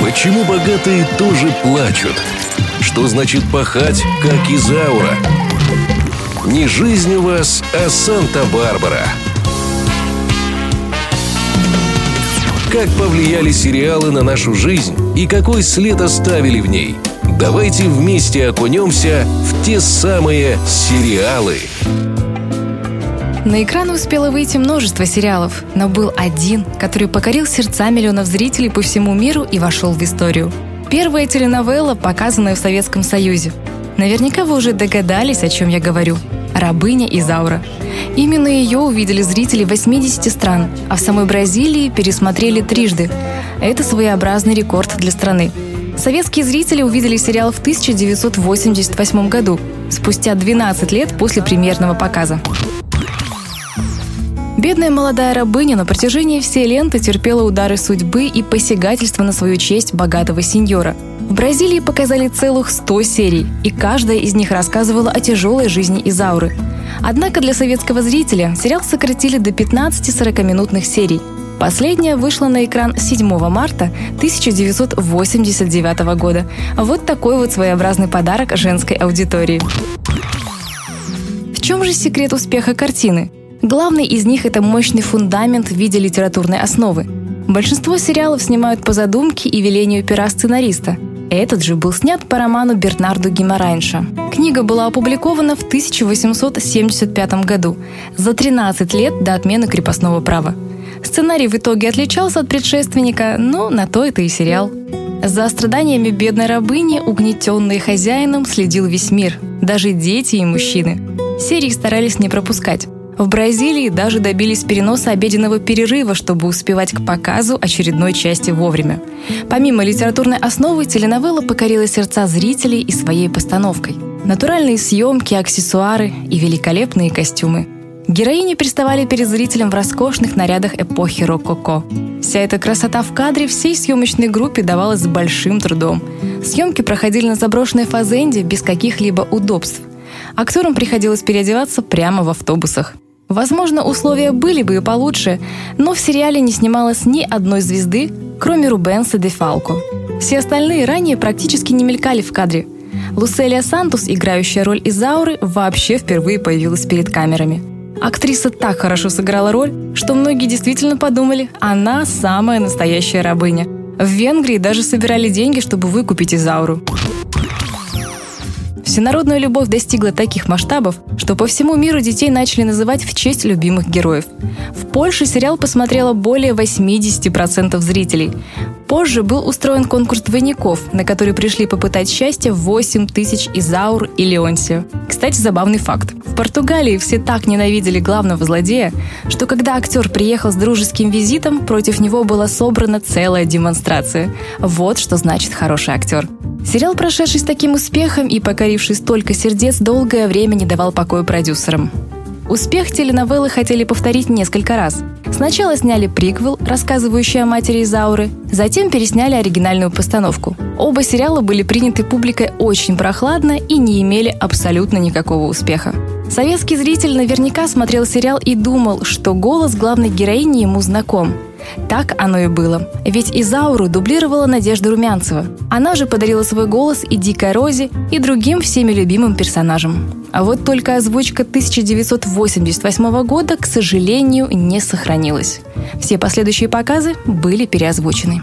Почему богатые тоже плачут? Что значит пахать, как Изаура? Не жизнь у вас, а Санта-Барбара. Как повлияли сериалы на нашу жизнь и какой след оставили в ней? Давайте вместе окунемся в те самые сериалы. На экраны успело выйти множество сериалов, но был один, который покорил сердца миллионов зрителей по всему миру и вошел в историю. Первая теленовелла, показанная в Советском Союзе. Наверняка вы уже догадались, о чем я говорю. «Рабыня Изаура». Именно ее увидели зрители 80 стран, а в самой Бразилии пересмотрели трижды. Это своеобразный рекорд для страны. Советские зрители увидели сериал в 1988 году, спустя 12 лет после премьерного показа. Бедная молодая рабыня на протяжении всей ленты терпела удары судьбы и посягательства на свою честь богатого сеньора. В Бразилии показали целых 100 серий, и каждая из них рассказывала о тяжелой жизни Изауры. Однако для советского зрителя сериал сократили до 15-40-минутных серий. Последняя вышла на экран 7 марта 1989 года. Вот такой вот своеобразный подарок женской аудитории. В чем же секрет успеха картины? Главный из них – это мощный фундамент в виде литературной основы. Большинство сериалов снимают по задумке и велению пера сценариста. Этот же был снят по роману Бернарду Гимарайнша. Книга была опубликована в 1875 году, за 13 лет до отмены крепостного права. Сценарий в итоге отличался от предшественника, но на то это и сериал. За страданиями бедной рабыни, угнетенной хозяином, следил весь мир, даже дети и мужчины. Серии старались не пропускать. В Бразилии даже добились переноса обеденного перерыва, чтобы успевать к показу очередной части вовремя. Помимо литературной основы, теленовелла покорила сердца зрителей и своей постановкой. Натуральные съемки, аксессуары и великолепные костюмы. Героини приставали перед зрителем в роскошных нарядах эпохи рококо. Вся эта красота в кадре всей съемочной группе давалась с большим трудом. Съемки проходили на заброшенной фазенде без каких-либо удобств. Актерам приходилось переодеваться прямо в автобусах. Возможно, условия были бы и получше, но в сериале не снималось ни одной звезды, кроме Рубенса де Фалко. Все остальные ранее практически не мелькали в кадре. Луселия Сантус, играющая роль Изауры, вообще впервые появилась перед камерами. Актриса так хорошо сыграла роль, что многие действительно подумали, она самая настоящая рабыня. В Венгрии даже собирали деньги, чтобы выкупить Изауру. Всенародная любовь достигла таких масштабов, что по всему миру детей начали называть в честь любимых героев. В Польше сериал посмотрело более 80% зрителей. Позже был устроен конкурс двойников, на который пришли попытать счастье 8 тысяч Изаур и Леонсия. Кстати, забавный факт. В Португалии все так ненавидели главного злодея, что когда актер приехал с дружеским визитом, против него была собрана целая демонстрация. Вот что значит хороший актер. Сериал, прошедший с таким успехом и покоривший столько сердец, долгое время не давал покоя продюсерам. Успех теленовеллы хотели повторить несколько раз. Сначала сняли приквел, рассказывающий о матери Изауры, затем пересняли оригинальную постановку. Оба сериала были приняты публикой очень прохладно и не имели абсолютно никакого успеха. Советский зритель наверняка смотрел сериал и думал, что голос главной героини ему знаком. Так оно и было. Ведь Изауру дублировала Надежда Румянцева. Она же подарила свой голос и Дикой Розе, и другим всеми любимым персонажам. А вот только озвучка 1988 года, к сожалению, не сохранилась. Все последующие показы были переозвучены.